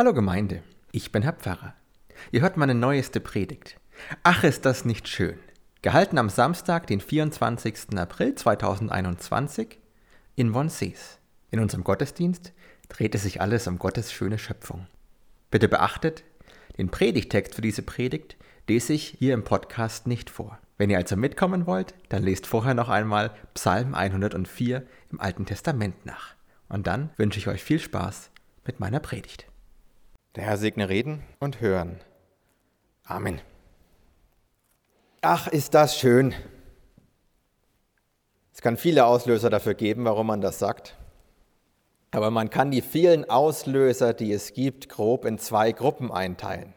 Hallo Gemeinde, ich bin Herr Pfarrer. Ihr hört meine neueste Predigt. Ach, ist das nicht schön. Gehalten am Samstag, den 24. April 2021 in Vonsees. In unserem Gottesdienst dreht es sich alles um Gottes schöne Schöpfung. Bitte beachtet, den Predigtext für diese Predigt lese ich hier im Podcast nicht vor. Wenn ihr also mitkommen wollt, dann lest vorher noch einmal Psalm 104 im Alten Testament nach. Und dann wünsche ich euch viel Spaß mit meiner Predigt. Der Herr segne Reden und Hören. Amen. Ach, ist das schön. Es kann viele Auslöser dafür geben, warum man das sagt. Aber man kann die vielen Auslöser, die es gibt, grob in zwei Gruppen einteilen.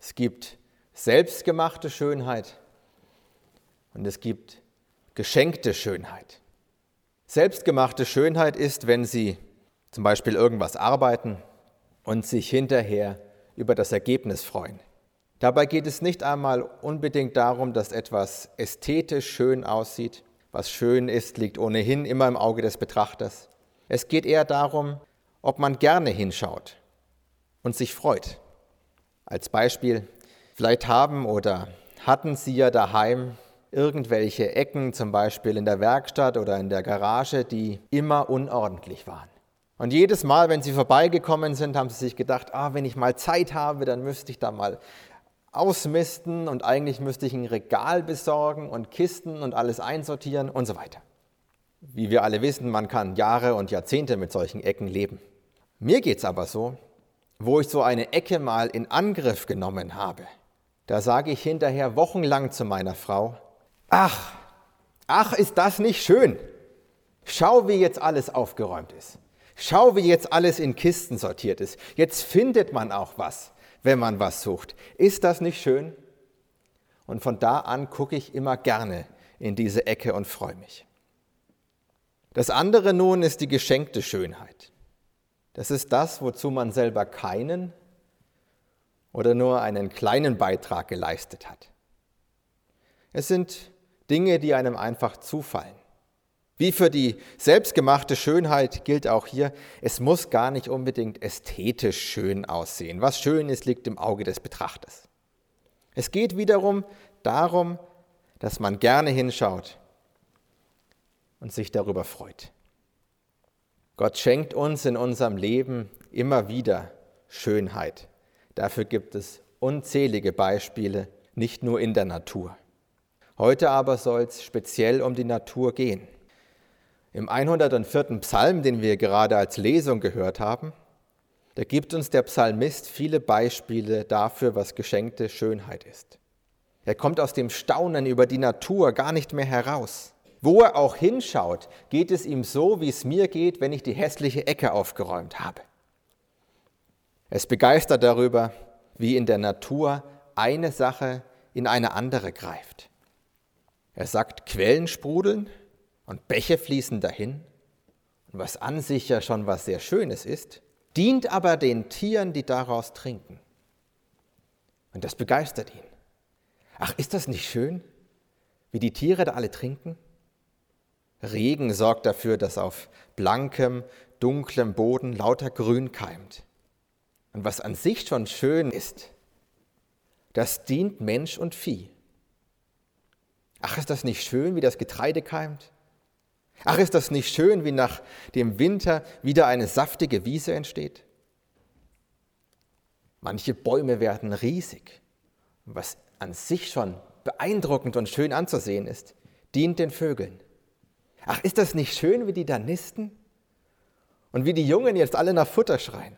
Es gibt selbstgemachte Schönheit und es gibt geschenkte Schönheit. Selbstgemachte Schönheit ist, wenn Sie zum Beispiel irgendwas arbeiten und sich hinterher über das Ergebnis freuen. Dabei geht es nicht einmal unbedingt darum, dass etwas ästhetisch schön aussieht. Was schön ist, liegt ohnehin immer im Auge des Betrachters. Es geht eher darum, ob man gerne hinschaut und sich freut. Als Beispiel, vielleicht haben oder hatten Sie ja daheim irgendwelche Ecken, zum Beispiel in der Werkstatt oder in der Garage, die immer unordentlich waren. Und jedes Mal, wenn sie vorbeigekommen sind, haben sie sich gedacht, ah, wenn ich mal Zeit habe, dann müsste ich da mal ausmisten und eigentlich müsste ich ein Regal besorgen und Kisten und alles einsortieren und so weiter. Wie wir alle wissen, man kann Jahre und Jahrzehnte mit solchen Ecken leben. Mir geht es aber so, wo ich so eine Ecke mal in Angriff genommen habe, da sage ich hinterher wochenlang zu meiner Frau, ach, ach, ist das nicht schön? Schau, wie jetzt alles aufgeräumt ist. Schau, wie jetzt alles in Kisten sortiert ist. Jetzt findet man auch was, wenn man was sucht. Ist das nicht schön? Und von da an gucke ich immer gerne in diese Ecke und freue mich. Das andere nun ist die geschenkte Schönheit. Das ist das, wozu man selber keinen oder nur einen kleinen Beitrag geleistet hat. Es sind Dinge, die einem einfach zufallen. Wie für die selbstgemachte Schönheit gilt auch hier, es muss gar nicht unbedingt ästhetisch schön aussehen. Was schön ist, liegt im Auge des Betrachters. Es geht wiederum darum, dass man gerne hinschaut und sich darüber freut. Gott schenkt uns in unserem Leben immer wieder Schönheit. Dafür gibt es unzählige Beispiele, nicht nur in der Natur. Heute aber soll es speziell um die Natur gehen. Im 104. Psalm, den wir gerade als Lesung gehört haben, da gibt uns der Psalmist viele Beispiele dafür, was geschenkte Schönheit ist. Er kommt aus dem Staunen über die Natur gar nicht mehr heraus. Wo er auch hinschaut, geht es ihm so, wie es mir geht, wenn ich die hässliche Ecke aufgeräumt habe. Es begeistert darüber, wie in der Natur eine Sache in eine andere greift. Er sagt, Quellen sprudeln, und Bäche fließen dahin, was an sich ja schon was sehr Schönes ist, dient aber den Tieren, die daraus trinken. Und das begeistert ihn. Ach, ist das nicht schön, wie die Tiere da alle trinken? Regen sorgt dafür, dass auf blankem, dunklem Boden lauter Grün keimt. Und was an sich schon schön ist, das dient Mensch und Vieh. Ach, ist das nicht schön, wie das Getreide keimt? Ach, ist das nicht schön, wie nach dem Winter wieder eine saftige Wiese entsteht? Manche Bäume werden riesig. was an sich schon beeindruckend und schön anzusehen ist, dient den Vögeln. Ach, ist das nicht schön, wie die da nisten? Und wie die Jungen jetzt alle nach Futter schreien?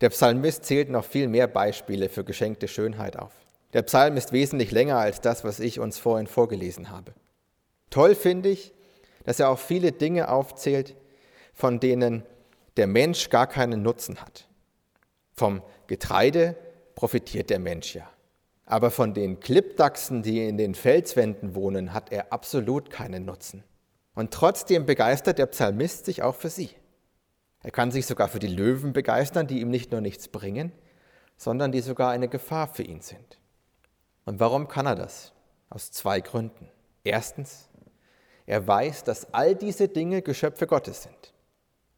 Der Psalmist zählt noch viel mehr Beispiele für geschenkte Schönheit auf. Der Psalm ist wesentlich länger als das, was ich uns vorhin vorgelesen habe. Toll finde ich, dass er auch viele Dinge aufzählt, von denen der Mensch gar keinen Nutzen hat. Vom Getreide profitiert der Mensch ja. Aber von den Klippdachsen, die in den Felswänden wohnen, hat er absolut keinen Nutzen. Und trotzdem begeistert der Psalmist sich auch für sie. Er kann sich sogar für die Löwen begeistern, die ihm nicht nur nichts bringen, sondern die sogar eine Gefahr für ihn sind. Und warum kann er das? Aus zwei Gründen. Erstens, er weiß, dass all diese Dinge Geschöpfe Gottes sind.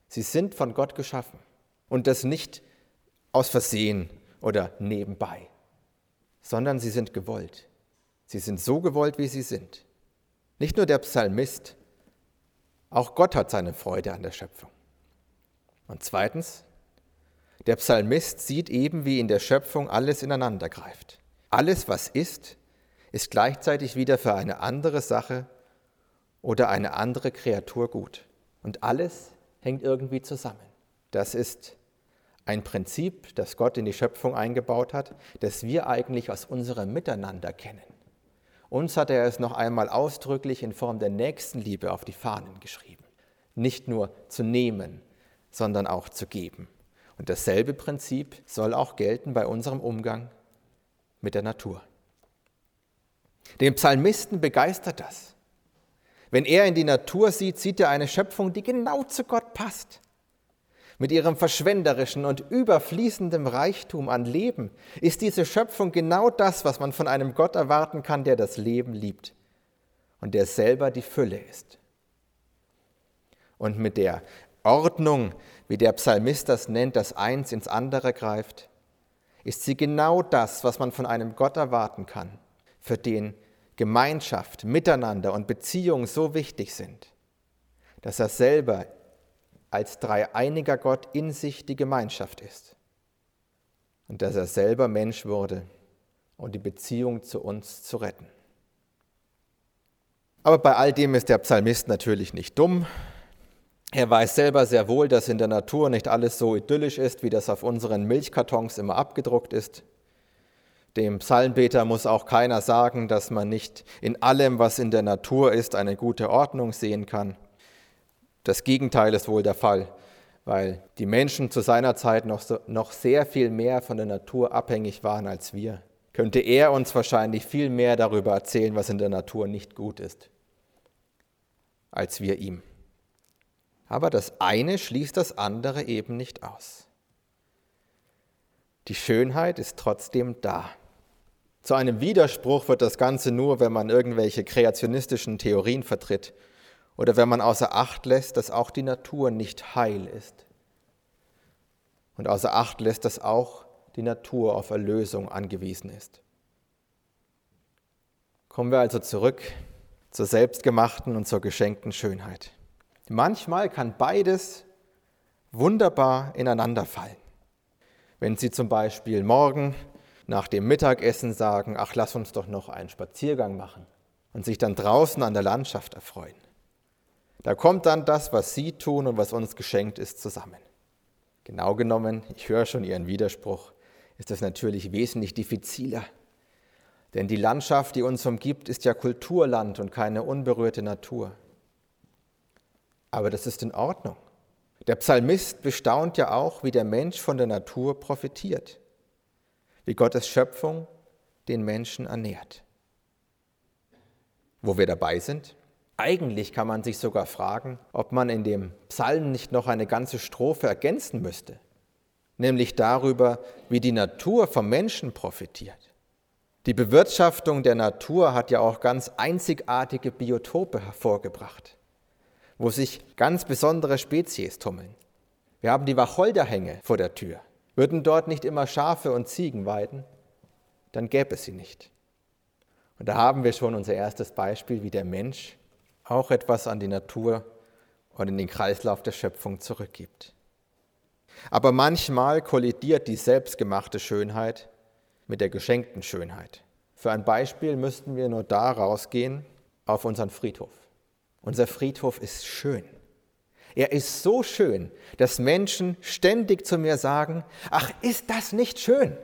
Sie sind von Gott geschaffen. Und das nicht aus Versehen oder nebenbei, sondern sie sind gewollt. Sie sind so gewollt, wie sie sind. Nicht nur der Psalmist, auch Gott hat seine Freude an der Schöpfung. Und zweitens, der Psalmist sieht eben, wie in der Schöpfung alles ineinander greift. Alles, was ist, ist gleichzeitig wieder für eine andere Sache oder eine andere Kreatur gut. Und alles hängt irgendwie zusammen. Das ist ein Prinzip, das Gott in die Schöpfung eingebaut hat, das wir eigentlich aus unserem Miteinander kennen. Uns hat er es noch einmal ausdrücklich in Form der Nächstenliebe auf die Fahnen geschrieben. Nicht nur zu nehmen, sondern auch zu geben. Und dasselbe Prinzip soll auch gelten bei unserem Umgang mit der Natur. Den Psalmisten begeistert das. Wenn er in die Natur sieht, sieht er eine Schöpfung, die genau zu Gott passt. Mit ihrem verschwenderischen und überfließenden Reichtum an Leben ist diese Schöpfung genau das, was man von einem Gott erwarten kann, der das Leben liebt und der selber die Fülle ist. Und mit der Ordnung, wie der Psalmist das nennt, das eins ins andere greift, ist sie genau das, was man von einem Gott erwarten kann, für den Gemeinschaft, Miteinander und Beziehung so wichtig sind, dass er selber als dreieiniger Gott in sich die Gemeinschaft ist und dass er selber Mensch wurde, um die Beziehung zu uns zu retten. Aber bei all dem ist der Psalmist natürlich nicht dumm. Er weiß selber sehr wohl, dass in der Natur nicht alles so idyllisch ist, wie das auf unseren Milchkartons immer abgedruckt ist. Dem Psalmbeter muss auch keiner sagen, dass man nicht in allem, was in der Natur ist, eine gute Ordnung sehen kann. Das Gegenteil ist wohl der Fall, weil die Menschen zu seiner Zeit noch, so, noch sehr viel mehr von der Natur abhängig waren als wir. Könnte er uns wahrscheinlich viel mehr darüber erzählen, was in der Natur nicht gut ist, als wir ihm. Aber das eine schließt das andere eben nicht aus. Die Schönheit ist trotzdem da. Zu einem Widerspruch wird das Ganze nur, wenn man irgendwelche kreationistischen Theorien vertritt oder wenn man außer Acht lässt, dass auch die Natur nicht heil ist. Und außer Acht lässt, dass auch die Natur auf Erlösung angewiesen ist. Kommen wir also zurück zur selbstgemachten und zur geschenkten Schönheit. Manchmal kann beides wunderbar ineinander fallen. Wenn Sie zum Beispiel morgen nach dem Mittagessen sagen, ach, lass uns doch noch einen Spaziergang machen und sich dann draußen an der Landschaft erfreuen. Da kommt dann das, was Sie tun und was uns geschenkt ist, zusammen. Genau genommen, ich höre schon Ihren Widerspruch, ist das natürlich wesentlich diffiziler. Denn die Landschaft, die uns umgibt, ist ja Kulturland und keine unberührte Natur. Aber das ist in Ordnung. Der Psalmist bestaunt ja auch, wie der Mensch von der Natur profitiert wie Gottes Schöpfung den Menschen ernährt. Wo wir dabei sind, eigentlich kann man sich sogar fragen, ob man in dem Psalm nicht noch eine ganze Strophe ergänzen müsste, nämlich darüber, wie die Natur vom Menschen profitiert. Die Bewirtschaftung der Natur hat ja auch ganz einzigartige Biotope hervorgebracht, wo sich ganz besondere Spezies tummeln. Wir haben die Wacholderhänge vor der Tür. Würden dort nicht immer Schafe und Ziegen weiden, dann gäbe es sie nicht. Und da haben wir schon unser erstes Beispiel, wie der Mensch auch etwas an die Natur und in den Kreislauf der Schöpfung zurückgibt. Aber manchmal kollidiert die selbstgemachte Schönheit mit der geschenkten Schönheit. Für ein Beispiel müssten wir nur da rausgehen auf unseren Friedhof. Unser Friedhof ist schön. Er ist so schön, dass Menschen ständig zu mir sagen, ach, ist das nicht schön?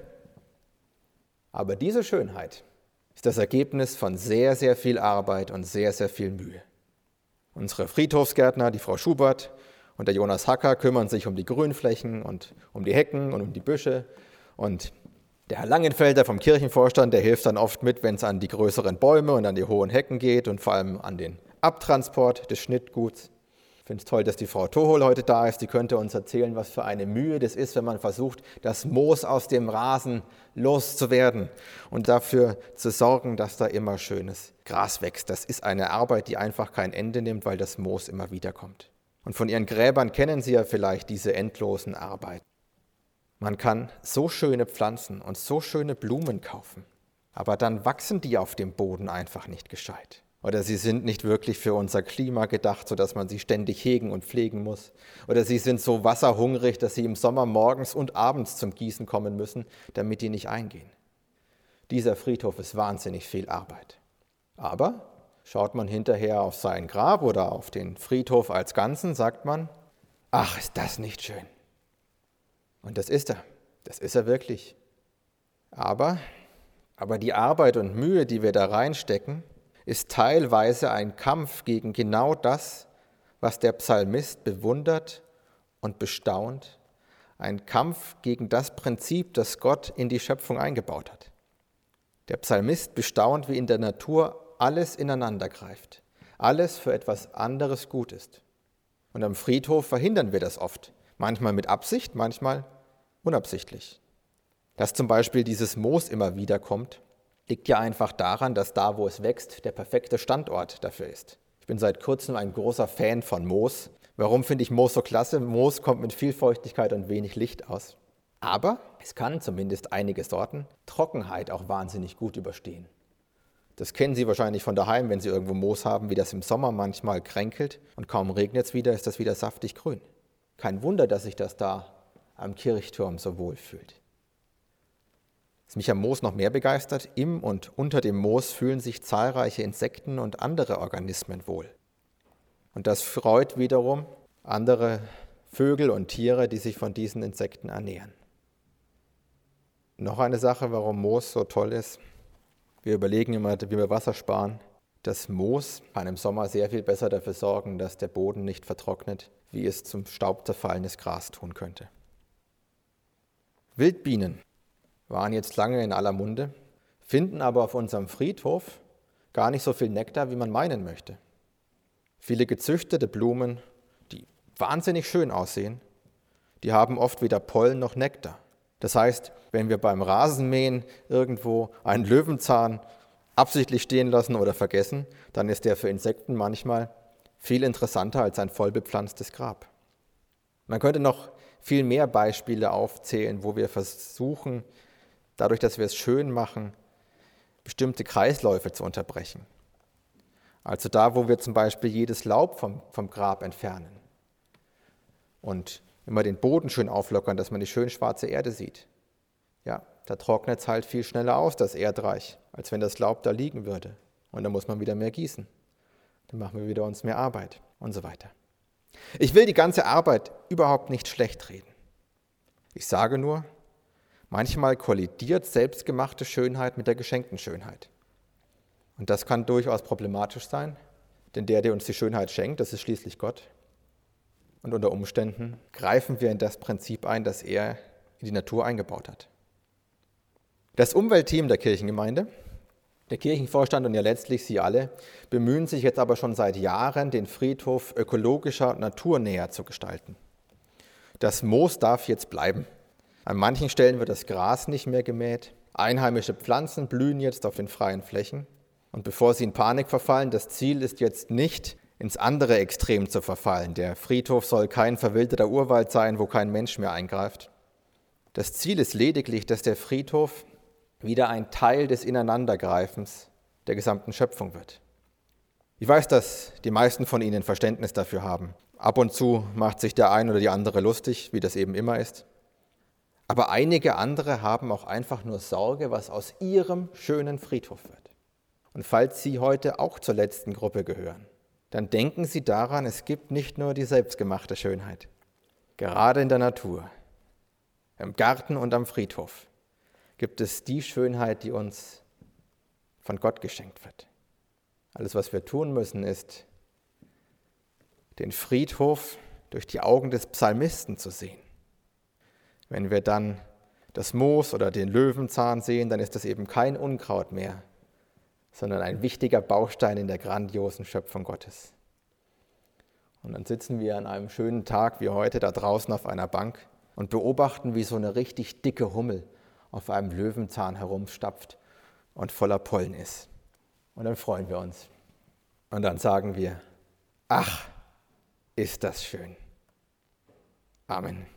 Aber diese Schönheit ist das Ergebnis von sehr, sehr viel Arbeit und sehr, sehr viel Mühe. Unsere Friedhofsgärtner, die Frau Schubert und der Jonas Hacker kümmern sich um die Grünflächen und um die Hecken und um die Büsche. Und der Herr Langenfelder vom Kirchenvorstand, der hilft dann oft mit, wenn es an die größeren Bäume und an die hohen Hecken geht und vor allem an den Abtransport des Schnittguts. Ich finde es toll, dass die Frau Tohol heute da ist. Die könnte uns erzählen, was für eine Mühe das ist, wenn man versucht, das Moos aus dem Rasen loszuwerden und dafür zu sorgen, dass da immer schönes Gras wächst. Das ist eine Arbeit, die einfach kein Ende nimmt, weil das Moos immer wieder kommt. Und von ihren Gräbern kennen Sie ja vielleicht diese endlosen Arbeiten. Man kann so schöne Pflanzen und so schöne Blumen kaufen, aber dann wachsen die auf dem Boden einfach nicht gescheit. Oder sie sind nicht wirklich für unser Klima gedacht, sodass man sie ständig hegen und pflegen muss. Oder sie sind so wasserhungrig, dass sie im Sommer morgens und abends zum Gießen kommen müssen, damit die nicht eingehen. Dieser Friedhof ist wahnsinnig viel Arbeit. Aber schaut man hinterher auf sein Grab oder auf den Friedhof als Ganzen, sagt man, ach, ist das nicht schön. Und das ist er, das ist er wirklich. Aber, aber die Arbeit und Mühe, die wir da reinstecken, ist teilweise ein Kampf gegen genau das, was der Psalmist bewundert und bestaunt, ein Kampf gegen das Prinzip, das Gott in die Schöpfung eingebaut hat. Der Psalmist bestaunt, wie in der Natur alles ineinander greift, alles für etwas anderes gut ist. Und am Friedhof verhindern wir das oft, manchmal mit Absicht, manchmal unabsichtlich. Dass zum Beispiel dieses Moos immer wieder kommt, liegt ja einfach daran, dass da, wo es wächst, der perfekte Standort dafür ist. Ich bin seit kurzem ein großer Fan von Moos. Warum finde ich Moos so klasse? Moos kommt mit viel Feuchtigkeit und wenig Licht aus. Aber es kann zumindest einige Sorten Trockenheit auch wahnsinnig gut überstehen. Das kennen Sie wahrscheinlich von daheim, wenn Sie irgendwo Moos haben, wie das im Sommer manchmal kränkelt und kaum regnet es wieder, ist das wieder saftig grün. Kein Wunder, dass sich das da am Kirchturm so wohl fühlt. Was mich am Moos noch mehr begeistert, im und unter dem Moos fühlen sich zahlreiche Insekten und andere Organismen wohl. Und das freut wiederum andere Vögel und Tiere, die sich von diesen Insekten ernähren. Noch eine Sache, warum Moos so toll ist. Wir überlegen immer, wie wir Wasser sparen. Das Moos kann im Sommer sehr viel besser dafür sorgen, dass der Boden nicht vertrocknet, wie es zum Staub zerfallenes Gras tun könnte. Wildbienen waren jetzt lange in aller Munde, finden aber auf unserem Friedhof gar nicht so viel Nektar, wie man meinen möchte. Viele gezüchtete Blumen, die wahnsinnig schön aussehen, die haben oft weder Pollen noch Nektar. Das heißt, wenn wir beim Rasenmähen irgendwo einen Löwenzahn absichtlich stehen lassen oder vergessen, dann ist der für Insekten manchmal viel interessanter als ein vollbepflanztes Grab. Man könnte noch viel mehr Beispiele aufzählen, wo wir versuchen, dadurch, dass wir es schön machen, bestimmte Kreisläufe zu unterbrechen. Also da, wo wir zum Beispiel jedes Laub vom, vom Grab entfernen und immer den Boden schön auflockern, dass man die schön schwarze Erde sieht. Ja, da trocknet es halt viel schneller aus, das Erdreich, als wenn das Laub da liegen würde. Und dann muss man wieder mehr gießen. Dann machen wir wieder uns mehr Arbeit und so weiter. Ich will die ganze Arbeit überhaupt nicht schlecht reden. Ich sage nur, Manchmal kollidiert selbstgemachte Schönheit mit der geschenkten Schönheit. Und das kann durchaus problematisch sein, denn der, der uns die Schönheit schenkt, das ist schließlich Gott. Und unter Umständen greifen wir in das Prinzip ein, das er in die Natur eingebaut hat. Das Umweltteam der Kirchengemeinde, der Kirchenvorstand und ja letztlich Sie alle, bemühen sich jetzt aber schon seit Jahren, den Friedhof ökologischer und naturnäher zu gestalten. Das Moos darf jetzt bleiben. An manchen Stellen wird das Gras nicht mehr gemäht. Einheimische Pflanzen blühen jetzt auf den freien Flächen. Und bevor sie in Panik verfallen, das Ziel ist jetzt nicht, ins andere Extrem zu verfallen. Der Friedhof soll kein verwilderter Urwald sein, wo kein Mensch mehr eingreift. Das Ziel ist lediglich, dass der Friedhof wieder ein Teil des Ineinandergreifens der gesamten Schöpfung wird. Ich weiß, dass die meisten von Ihnen Verständnis dafür haben. Ab und zu macht sich der ein oder die andere lustig, wie das eben immer ist. Aber einige andere haben auch einfach nur Sorge, was aus ihrem schönen Friedhof wird. Und falls Sie heute auch zur letzten Gruppe gehören, dann denken Sie daran, es gibt nicht nur die selbstgemachte Schönheit. Gerade in der Natur, im Garten und am Friedhof gibt es die Schönheit, die uns von Gott geschenkt wird. Alles, was wir tun müssen, ist, den Friedhof durch die Augen des Psalmisten zu sehen wenn wir dann das Moos oder den Löwenzahn sehen, dann ist das eben kein Unkraut mehr, sondern ein wichtiger Baustein in der grandiosen Schöpfung Gottes. Und dann sitzen wir an einem schönen Tag wie heute da draußen auf einer Bank und beobachten, wie so eine richtig dicke Hummel auf einem Löwenzahn herumstapft und voller Pollen ist. Und dann freuen wir uns. Und dann sagen wir, ach, ist das schön. Amen.